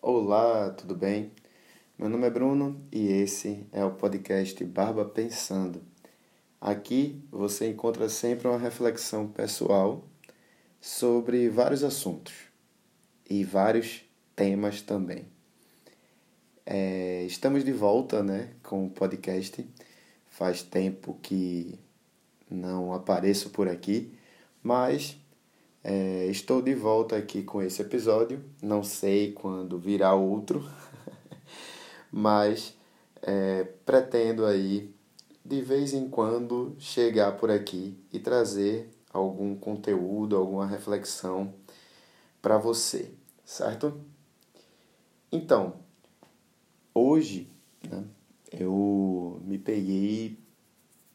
Olá, tudo bem? Meu nome é Bruno e esse é o podcast Barba Pensando. Aqui você encontra sempre uma reflexão pessoal sobre vários assuntos e vários temas também. É, estamos de volta né, com o podcast. Faz tempo que não apareço por aqui, mas é, estou de volta aqui com esse episódio. Não sei quando virá outro, mas é, pretendo aí de vez em quando chegar por aqui e trazer algum conteúdo, alguma reflexão para você, certo? Então, hoje né, eu me peguei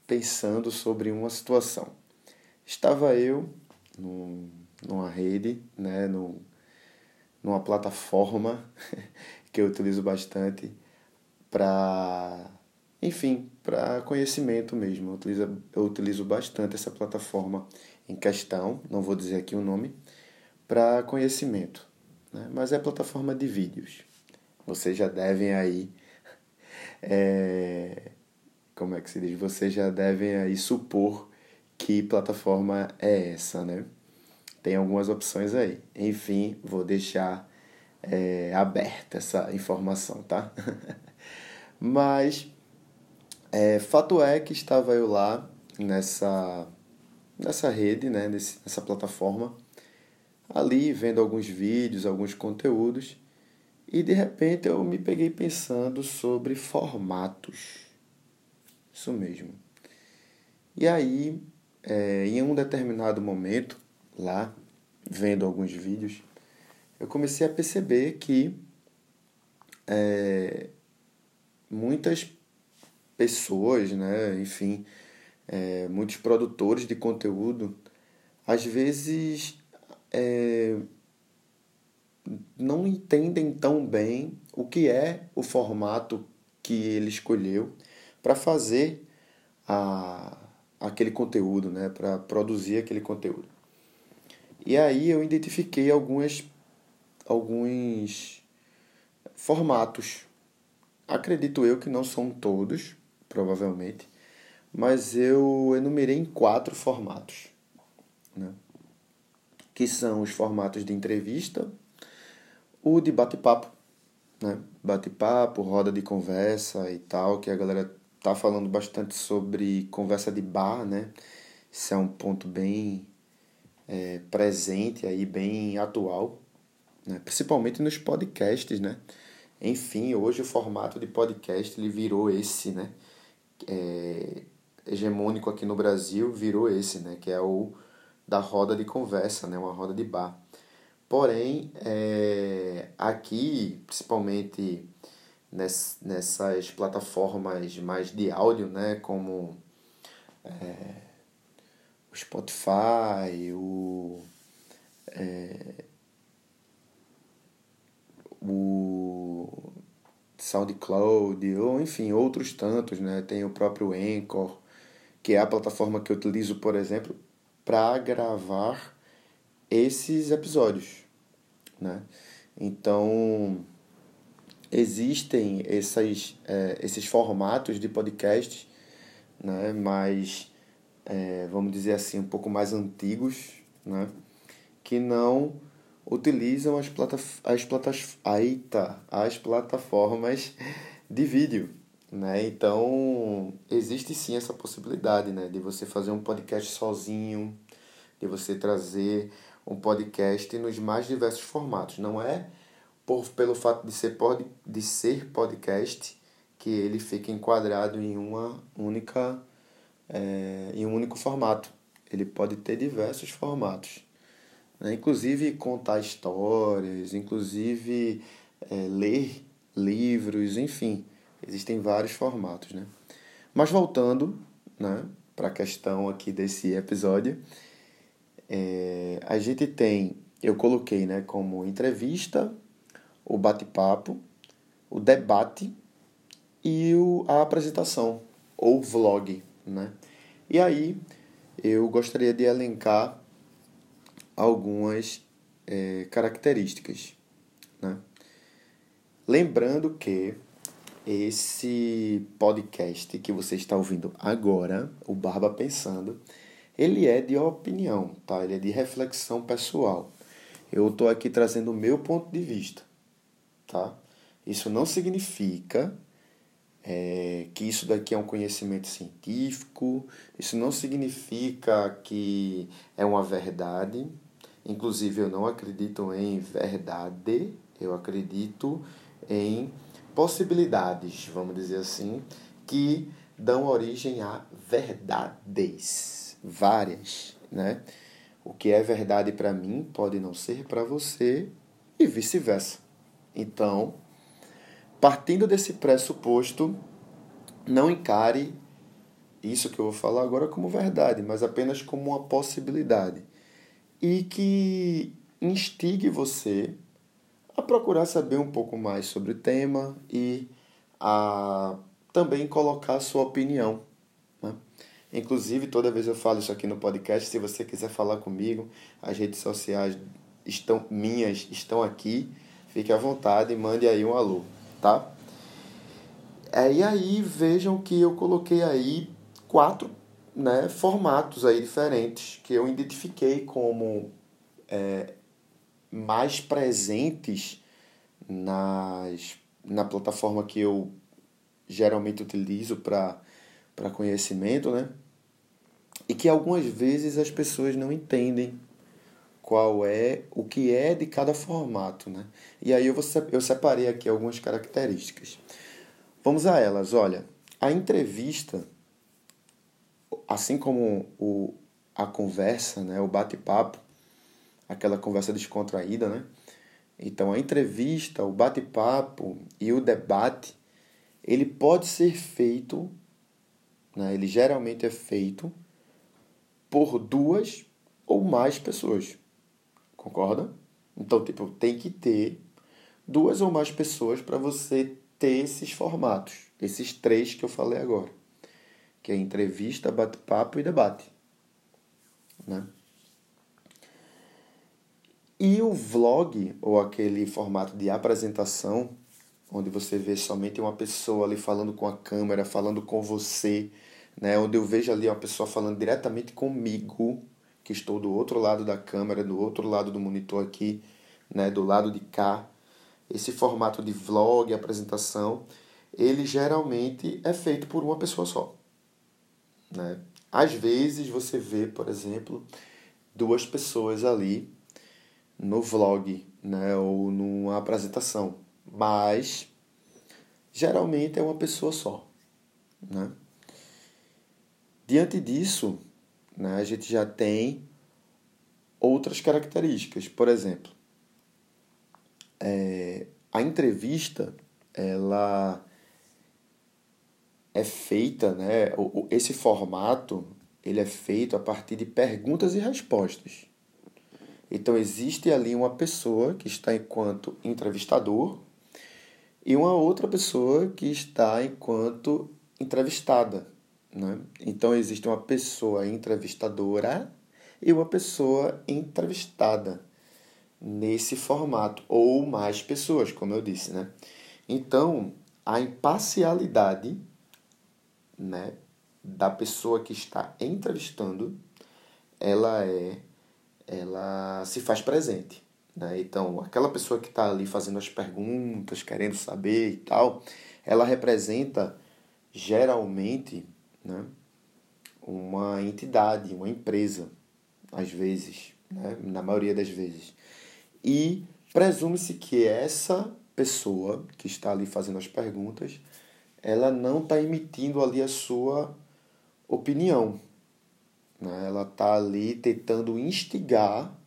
pensando sobre uma situação. Estava eu num, numa rede, né, num, numa plataforma que eu utilizo bastante para, enfim, para conhecimento mesmo. Eu utilizo, eu utilizo bastante essa plataforma em questão, não vou dizer aqui o nome, para conhecimento. Né? Mas é plataforma de vídeos. Vocês já devem aí. É, como é que se diz? Vocês já devem aí supor que plataforma é essa, né? Tem algumas opções aí. Enfim, vou deixar é, aberta essa informação, tá? Mas é, fato é que estava eu lá nessa, nessa rede, né? Nessa plataforma, ali vendo alguns vídeos, alguns conteúdos, e de repente eu me peguei pensando sobre formatos. Isso mesmo. E aí é, em um determinado momento, lá, vendo alguns vídeos, eu comecei a perceber que é, muitas pessoas, né, enfim, é, muitos produtores de conteúdo, às vezes é, não entendem tão bem o que é o formato que ele escolheu para fazer a, aquele conteúdo, né, para produzir aquele conteúdo. E aí eu identifiquei algumas, alguns formatos. Acredito eu que não são todos, provavelmente, mas eu enumerei em quatro formatos, né? que são os formatos de entrevista, o de bate-papo, né? bate-papo, roda de conversa e tal, que a galera tá falando bastante sobre conversa de bar, né? Isso é um ponto bem é, presente aí, bem atual, né? principalmente nos podcasts, né? Enfim, hoje o formato de podcast ele virou esse, né? É, hegemônico aqui no Brasil virou esse, né? Que é o da roda de conversa, né? Uma roda de bar. Porém, é, aqui, principalmente nessas plataformas mais de áudio, né, como é, o Spotify, o, é, o SoundCloud, ou enfim, outros tantos, né, tem o próprio Anchor, que é a plataforma que eu utilizo, por exemplo, para gravar esses episódios, né? Então, existem essas, é, esses formatos de podcast, né, mais, é, vamos dizer assim, um pouco mais antigos, né, que não utilizam as, plata as, platas Eita, as plataformas de vídeo. Né? Então, existe sim essa possibilidade né, de você fazer um podcast sozinho, de você trazer um podcast nos mais diversos formatos. Não é por, pelo fato de ser, pod, de ser podcast que ele fica enquadrado em uma única é, em um único formato. Ele pode ter diversos formatos, né? inclusive contar histórias, inclusive é, ler livros, enfim, existem vários formatos, né? Mas voltando, né, para a questão aqui desse episódio, é, a gente tem, eu coloquei, né, como entrevista o bate-papo, o debate e o, a apresentação, ou vlog. Né? E aí eu gostaria de elencar algumas é, características. Né? Lembrando que esse podcast que você está ouvindo agora, o Barba Pensando, ele é de opinião, tá? Ele é de reflexão pessoal. Eu estou aqui trazendo o meu ponto de vista, tá? Isso não significa é, que isso daqui é um conhecimento científico, isso não significa que é uma verdade. Inclusive, eu não acredito em verdade, eu acredito em possibilidades, vamos dizer assim, que dão origem a verdades, várias, né? O que é verdade para mim pode não ser para você e vice-versa. Então, partindo desse pressuposto, não encare isso que eu vou falar agora como verdade, mas apenas como uma possibilidade. E que instigue você a procurar saber um pouco mais sobre o tema e a também colocar a sua opinião. Né? Inclusive, toda vez eu falo isso aqui no podcast, se você quiser falar comigo, as redes sociais estão minhas estão aqui. Fique à vontade e mande aí um alô, tá? É, e aí vejam que eu coloquei aí quatro né, formatos aí diferentes que eu identifiquei como é, mais presentes nas, na plataforma que eu geralmente utilizo para conhecimento, né? E que algumas vezes as pessoas não entendem qual é o que é de cada formato, né? E aí eu, vou, eu separei aqui algumas características. Vamos a elas. Olha, a entrevista, assim como o, a conversa, né, o bate-papo, aquela conversa descontraída, né? Então, a entrevista, o bate-papo e o debate, ele pode ser feito, né? ele geralmente é feito por duas ou mais pessoas. Concorda? Então, tipo, tem que ter duas ou mais pessoas para você ter esses formatos, esses três que eu falei agora, que é entrevista, bate-papo e debate, né? E o vlog, ou aquele formato de apresentação, onde você vê somente uma pessoa ali falando com a câmera, falando com você, né? onde eu vejo ali uma pessoa falando diretamente comigo, que estou do outro lado da câmera, do outro lado do monitor aqui, né? do lado de cá. Esse formato de vlog, apresentação, ele geralmente é feito por uma pessoa só. Né? Às vezes você vê, por exemplo, duas pessoas ali no vlog, né, ou numa apresentação, mas geralmente é uma pessoa só, né? Diante disso, né, a gente já tem outras características, por exemplo, é, a entrevista ela é feita, né, esse formato ele é feito a partir de perguntas e respostas. Então existe ali uma pessoa que está enquanto entrevistador e uma outra pessoa que está enquanto entrevistada. Né? Então existe uma pessoa entrevistadora e uma pessoa entrevistada nesse formato, ou mais pessoas, como eu disse. Né? Então a imparcialidade né, da pessoa que está entrevistando ela é ela se faz presente. Né? Então, aquela pessoa que está ali fazendo as perguntas, querendo saber e tal, ela representa geralmente né, uma entidade, uma empresa, às vezes, né, na maioria das vezes. E presume-se que essa pessoa que está ali fazendo as perguntas, ela não está emitindo ali a sua opinião, né? Ela está ali tentando instigar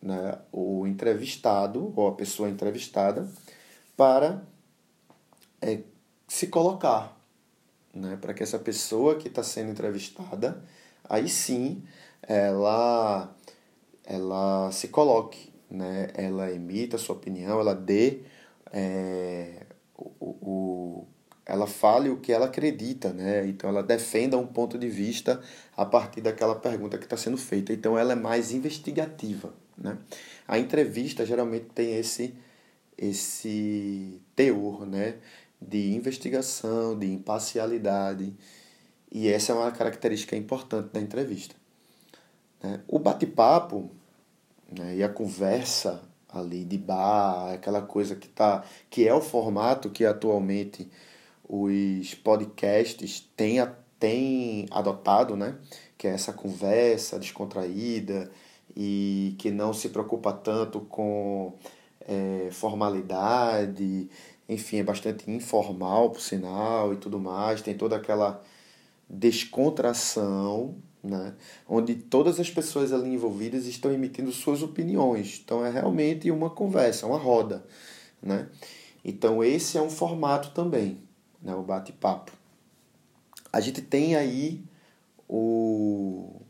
né, o entrevistado ou a pessoa entrevistada para é, se colocar, né, para que essa pessoa que está sendo entrevistada, aí sim ela, ela se coloque, né, ela emita a sua opinião, ela dê é, o, o, ela fale o que ela acredita, né? Então ela defenda um ponto de vista a partir daquela pergunta que está sendo feita. Então ela é mais investigativa, né? A entrevista geralmente tem esse esse teor, né? De investigação, de imparcialidade. E essa é uma característica importante da entrevista. Né? O bate-papo né, e a conversa ali de bar, aquela coisa que, tá, que é o formato que atualmente os podcasts têm, têm adotado, né? que é essa conversa descontraída e que não se preocupa tanto com é, formalidade, enfim, é bastante informal, por sinal, e tudo mais, tem toda aquela descontração, né? onde todas as pessoas ali envolvidas estão emitindo suas opiniões. Então é realmente uma conversa, uma roda. Né? Então esse é um formato também, né? o bate-papo. A gente tem aí o.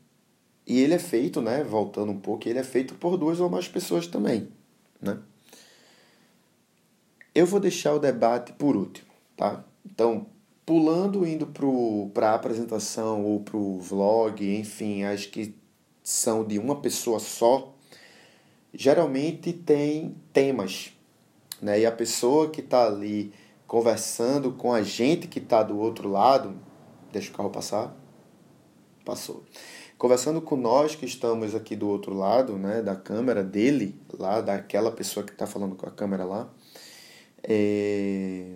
E ele é feito, né? Voltando um pouco, ele é feito por duas ou mais pessoas também, né? Eu vou deixar o debate por último, tá? Então, pulando, indo para a apresentação ou para o vlog, enfim, as que são de uma pessoa só, geralmente tem temas, né? E a pessoa que está ali conversando com a gente que está do outro lado, deixa o carro passar, passou. Conversando com nós que estamos aqui do outro lado, né, da câmera dele, lá, daquela pessoa que está falando com a câmera lá, é...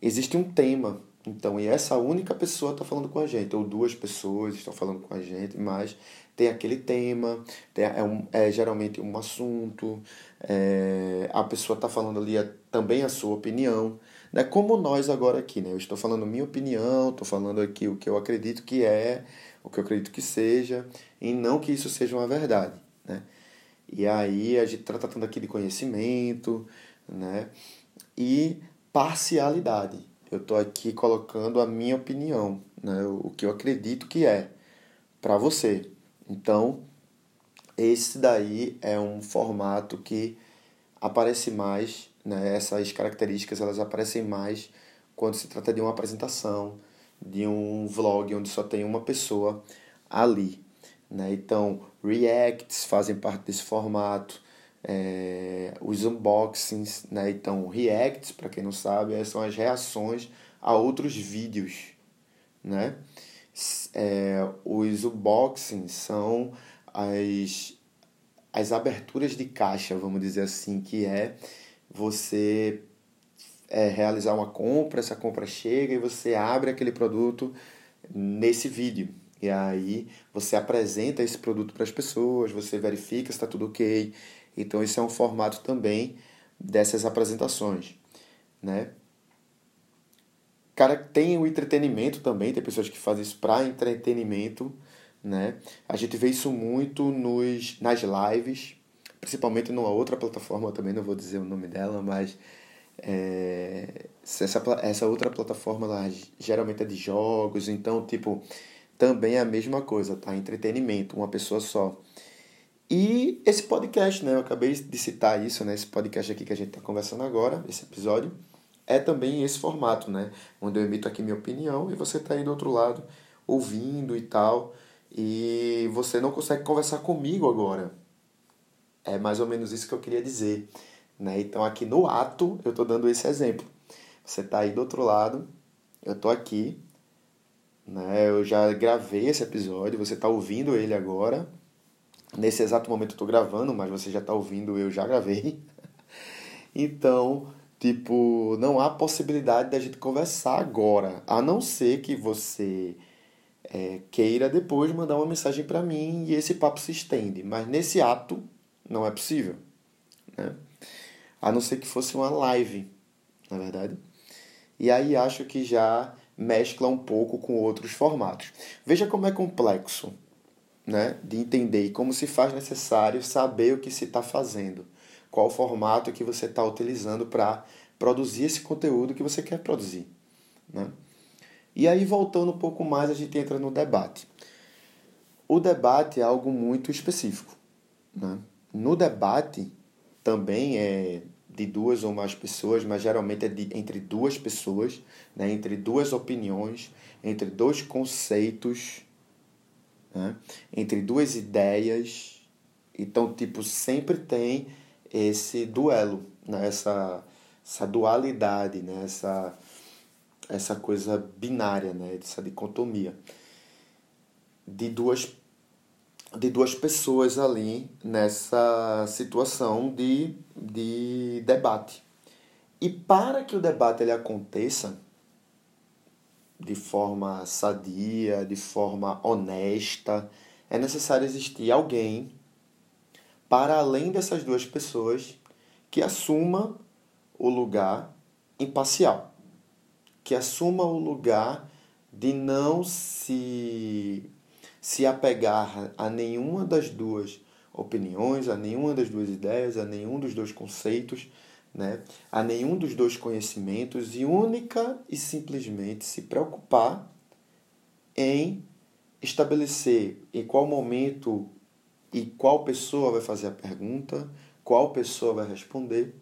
existe um tema. Então, e essa única pessoa está falando com a gente, ou duas pessoas estão falando com a gente, mas tem aquele tema, tem, é, um, é geralmente um assunto, é, a pessoa está falando ali é, também a sua opinião, né? como nós agora aqui. Né? Eu estou falando minha opinião, estou falando aqui o que eu acredito que é, o que eu acredito que seja, e não que isso seja uma verdade. Né? E aí a gente está tratando aqui de conhecimento, né? E parcialidade. Eu estou aqui colocando a minha opinião, né? o que eu acredito que é para você. Então, esse daí é um formato que aparece mais, né? essas características elas aparecem mais quando se trata de uma apresentação, de um vlog onde só tem uma pessoa ali. Né? Então, reacts fazem parte desse formato, é, os unboxings, né? Então, reacts, para quem não sabe, são as reações a outros vídeos, né? É, os unboxings são as, as aberturas de caixa, vamos dizer assim, que é você é, realizar uma compra, essa compra chega e você abre aquele produto nesse vídeo. E aí você apresenta esse produto para as pessoas, você verifica se está tudo ok, então, esse é um formato também dessas apresentações, né? Cara, tem o entretenimento também, tem pessoas que fazem isso para entretenimento, né? A gente vê isso muito nos, nas lives, principalmente numa outra plataforma, também não vou dizer o nome dela, mas é, essa, essa outra plataforma lá geralmente é de jogos, então, tipo, também é a mesma coisa, tá? Entretenimento, uma pessoa só. E esse podcast, né? Eu acabei de citar isso, né? Esse podcast aqui que a gente está conversando agora, esse episódio, é também esse formato, né? Onde eu emito aqui minha opinião e você está aí do outro lado ouvindo e tal. E você não consegue conversar comigo agora. É mais ou menos isso que eu queria dizer. Né? Então aqui no ato eu estou dando esse exemplo. Você está aí do outro lado, eu estou aqui. Né? Eu já gravei esse episódio, você está ouvindo ele agora Nesse exato momento eu tô gravando, mas você já tá ouvindo, eu já gravei. então, tipo, não há possibilidade da gente conversar agora, a não ser que você é, queira depois mandar uma mensagem para mim e esse papo se estende. Mas nesse ato não é possível, né? A não ser que fosse uma live, na verdade. E aí acho que já mescla um pouco com outros formatos. Veja como é complexo né, de entender como se faz necessário saber o que se está fazendo, qual o formato que você está utilizando para produzir esse conteúdo que você quer produzir. Né? E aí, voltando um pouco mais, a gente entra no debate. O debate é algo muito específico. Né? No debate, também é de duas ou mais pessoas, mas geralmente é de, entre duas pessoas, né? entre duas opiniões, entre dois conceitos né? entre duas ideias. Então, tipo, sempre tem esse duelo, né? essa, essa dualidade, né? essa, essa coisa binária, né? essa dicotomia de duas, de duas pessoas ali nessa situação de, de debate. E para que o debate ele aconteça de forma sadia, de forma honesta, é necessário existir alguém para além dessas duas pessoas que assuma o lugar imparcial, que assuma o lugar de não se se apegar a nenhuma das duas opiniões, a nenhuma das duas ideias, a nenhum dos dois conceitos, né? a nenhum dos dois conhecimentos e única e simplesmente se preocupar em estabelecer em qual momento e qual pessoa vai fazer a pergunta, qual pessoa vai responder,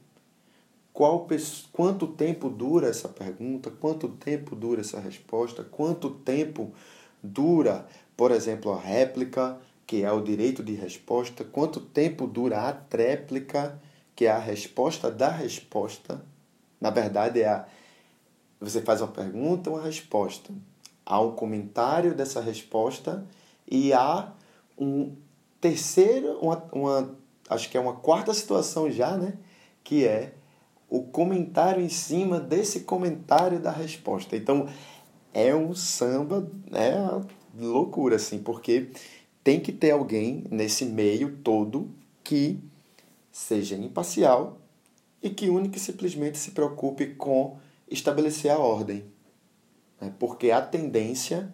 qual quanto tempo dura essa pergunta, quanto tempo dura essa resposta, quanto tempo dura, por exemplo, a réplica, que é o direito de resposta, quanto tempo dura a tréplica, que é a resposta da resposta. Na verdade, é a, você faz uma pergunta, uma resposta. Há um comentário dessa resposta e há um terceira, uma, uma, acho que é uma quarta situação já, né? Que é o comentário em cima desse comentário da resposta. Então, é um samba, é loucura, assim, porque tem que ter alguém nesse meio todo que seja imparcial e que única e simplesmente se preocupe com estabelecer a ordem. Né? Porque a tendência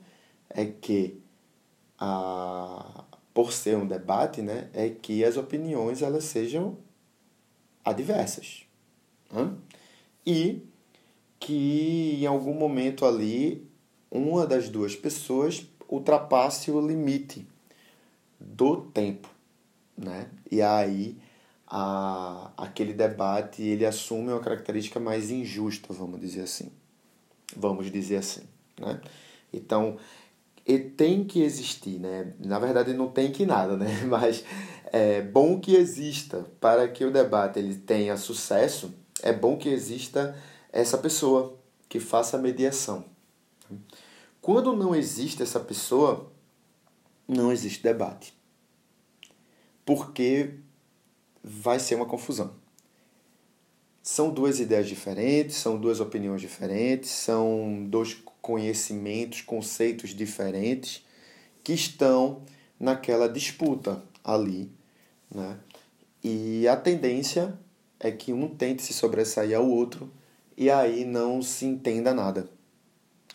é que a, por ser um debate, né, é que as opiniões elas sejam adversas. Né? E que em algum momento ali uma das duas pessoas ultrapasse o limite do tempo. Né? E aí a, aquele debate ele assume uma característica mais injusta, vamos dizer assim. Vamos dizer assim. Né? Então, e tem que existir, né? Na verdade não tem que nada, né? Mas é bom que exista para que o debate ele tenha sucesso. É bom que exista essa pessoa que faça a mediação. Quando não existe essa pessoa, não existe debate. Porque vai ser uma confusão. São duas ideias diferentes, são duas opiniões diferentes, são dois conhecimentos, conceitos diferentes que estão naquela disputa ali, né? E a tendência é que um tente se sobressair ao outro e aí não se entenda nada.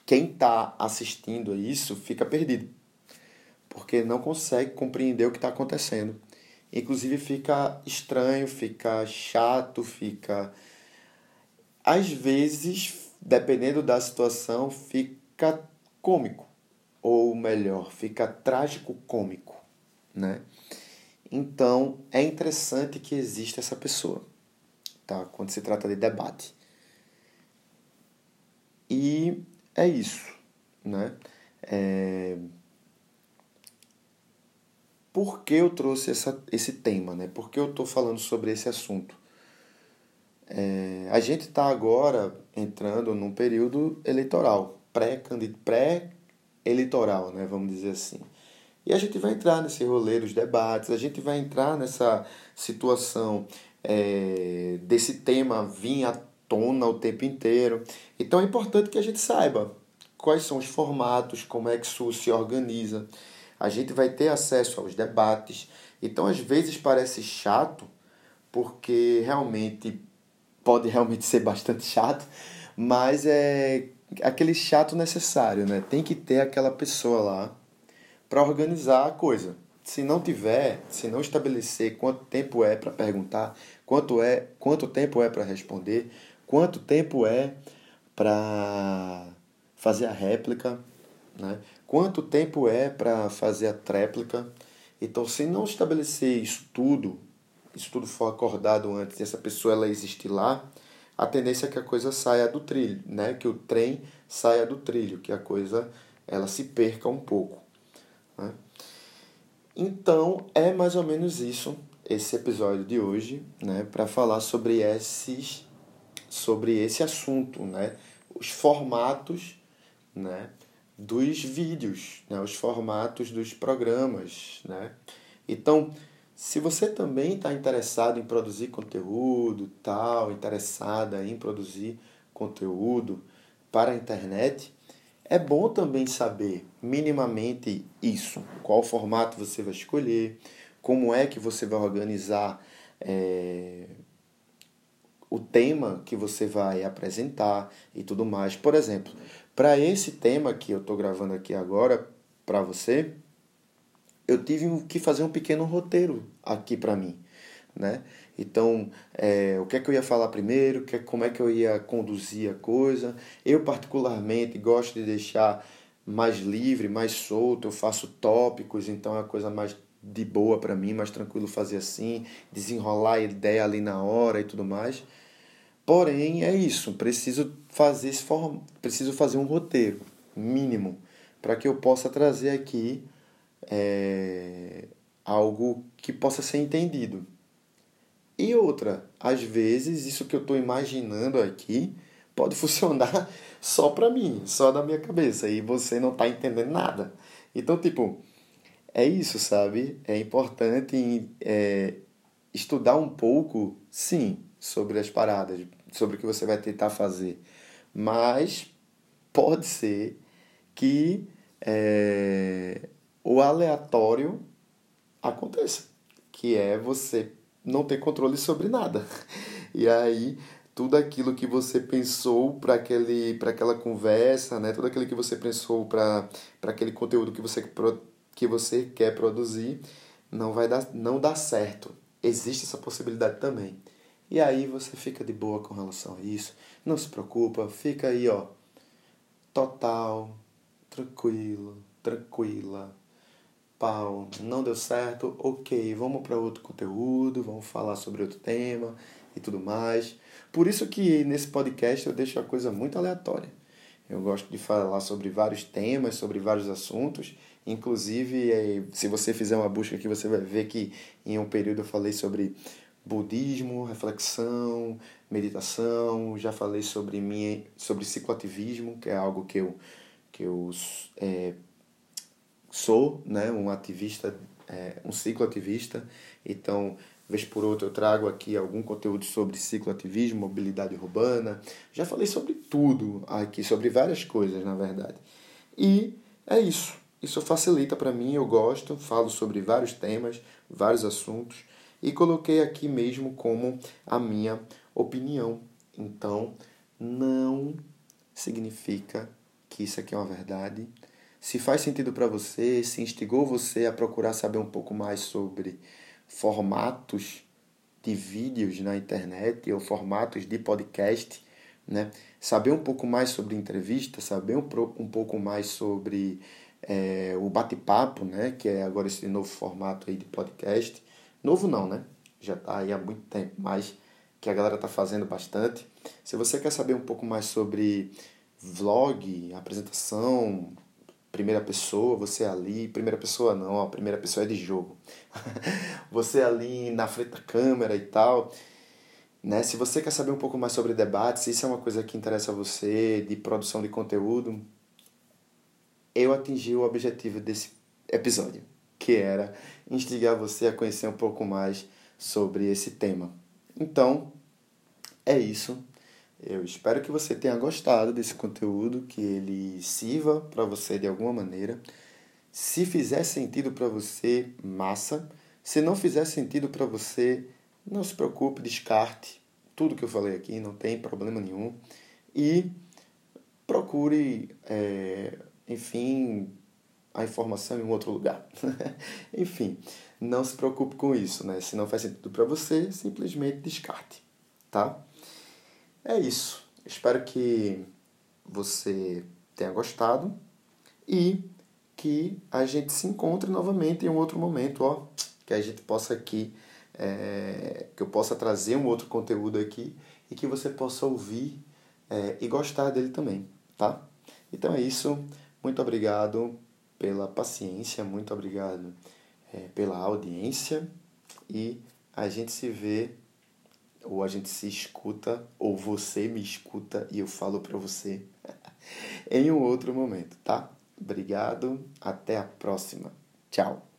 Quem está assistindo a isso fica perdido, porque não consegue compreender o que está acontecendo. Inclusive fica estranho, fica chato, fica. Às vezes dependendo da situação, fica cômico. Ou melhor, fica trágico cômico, né? Então, é interessante que exista essa pessoa, tá? Quando se trata de debate. E é isso, né? É... Por que eu trouxe essa, esse tema, né? Por que eu estou falando sobre esse assunto? É, a gente está agora entrando num período eleitoral, pré-eleitoral, né, vamos dizer assim. E a gente vai entrar nesse rolê dos debates, a gente vai entrar nessa situação é, desse tema vir à tona o tempo inteiro. Então é importante que a gente saiba quais são os formatos, como é que isso se organiza. A gente vai ter acesso aos debates. Então às vezes parece chato, porque realmente pode realmente ser bastante chato, mas é aquele chato necessário, né? Tem que ter aquela pessoa lá para organizar a coisa. Se não tiver, se não estabelecer quanto tempo é para perguntar, quanto é, quanto tempo é para responder, quanto tempo é para fazer a réplica, né? Quanto tempo é para fazer a tréplica? Então, se não estabelecer isso tudo, isso tudo for acordado antes e essa pessoa ela existir lá, a tendência é que a coisa saia do trilho, né? Que o trem saia do trilho, que a coisa ela se perca um pouco. Né? Então é mais ou menos isso esse episódio de hoje, né, para falar sobre esses sobre esse assunto, né, os formatos, né, dos vídeos, né, os formatos dos programas, né. Então, se você também está interessado em produzir conteúdo, tal, interessada em produzir conteúdo para a internet, é bom também saber minimamente isso, qual formato você vai escolher, como é que você vai organizar é, o tema que você vai apresentar e tudo mais. Por exemplo, para esse tema que eu estou gravando aqui agora para você, eu tive que fazer um pequeno roteiro aqui para mim, né? Então, é, o que é que eu ia falar primeiro, que, como é que eu ia conduzir a coisa. Eu, particularmente, gosto de deixar mais livre, mais solto, eu faço tópicos, então é uma coisa mais de boa para mim, mais tranquilo fazer assim, desenrolar a ideia ali na hora e tudo mais. Porém, é isso, preciso fazer esse form... preciso fazer um roteiro mínimo para que eu possa trazer aqui é, algo que possa ser entendido. E outra, às vezes isso que eu estou imaginando aqui pode funcionar só para mim, só na minha cabeça, e você não está entendendo nada. Então, tipo, é isso, sabe? É importante é, estudar um pouco, sim, sobre as paradas, sobre o que você vai tentar fazer. Mas pode ser que é, o aleatório aconteça, que é você não ter controle sobre nada. E aí tudo aquilo que você pensou para aquele para aquela conversa, né? Tudo aquilo que você pensou para para aquele conteúdo que você que você quer produzir não vai dar não dá certo. Existe essa possibilidade também. E aí você fica de boa com relação a isso. Não se preocupa, fica aí, ó, total, tranquilo, tranquila, pau, não deu certo, ok, vamos para outro conteúdo, vamos falar sobre outro tema e tudo mais. Por isso que nesse podcast eu deixo a coisa muito aleatória. Eu gosto de falar sobre vários temas, sobre vários assuntos. Inclusive, eh, se você fizer uma busca aqui, você vai ver que em um período eu falei sobre budismo, reflexão, meditação. Já falei sobre minha, sobre cicloativismo, que é algo que eu que eu é, sou né, um ativista, é, um cicloativista, então, vez por outra, eu trago aqui algum conteúdo sobre cicloativismo, mobilidade urbana. Já falei sobre tudo aqui, sobre várias coisas, na verdade. E é isso. Isso facilita para mim, eu gosto, falo sobre vários temas, vários assuntos e coloquei aqui mesmo como a minha opinião. Então, não significa que isso aqui é uma verdade, se faz sentido para você, se instigou você a procurar saber um pouco mais sobre formatos de vídeos na internet ou formatos de podcast, né? Saber um pouco mais sobre entrevista, saber um, um pouco mais sobre é, o bate-papo, né? Que é agora esse novo formato aí de podcast. Novo não, né? Já está aí há muito tempo, mas que a galera está fazendo bastante. Se você quer saber um pouco mais sobre vlog, apresentação, primeira pessoa, você ali, primeira pessoa não, a primeira pessoa é de jogo. você ali na frente da câmera e tal. Né? Se você quer saber um pouco mais sobre debates, se isso é uma coisa que interessa a você, de produção de conteúdo, eu atingi o objetivo desse episódio, que era instigar você a conhecer um pouco mais sobre esse tema. Então, é isso. Eu espero que você tenha gostado desse conteúdo, que ele sirva para você de alguma maneira. Se fizer sentido para você, massa. Se não fizer sentido para você, não se preocupe, descarte tudo que eu falei aqui, não tem problema nenhum. E procure, é, enfim, a informação em um outro lugar. enfim, não se preocupe com isso, né? Se não faz sentido para você, simplesmente descarte, tá? É isso. Espero que você tenha gostado e que a gente se encontre novamente em um outro momento, ó, que a gente possa aqui, é, que eu possa trazer um outro conteúdo aqui e que você possa ouvir é, e gostar dele também, tá? Então é isso. Muito obrigado pela paciência, muito obrigado é, pela audiência e a gente se vê, ou a gente se escuta, ou você me escuta e eu falo para você em um outro momento, tá? Obrigado, até a próxima. Tchau.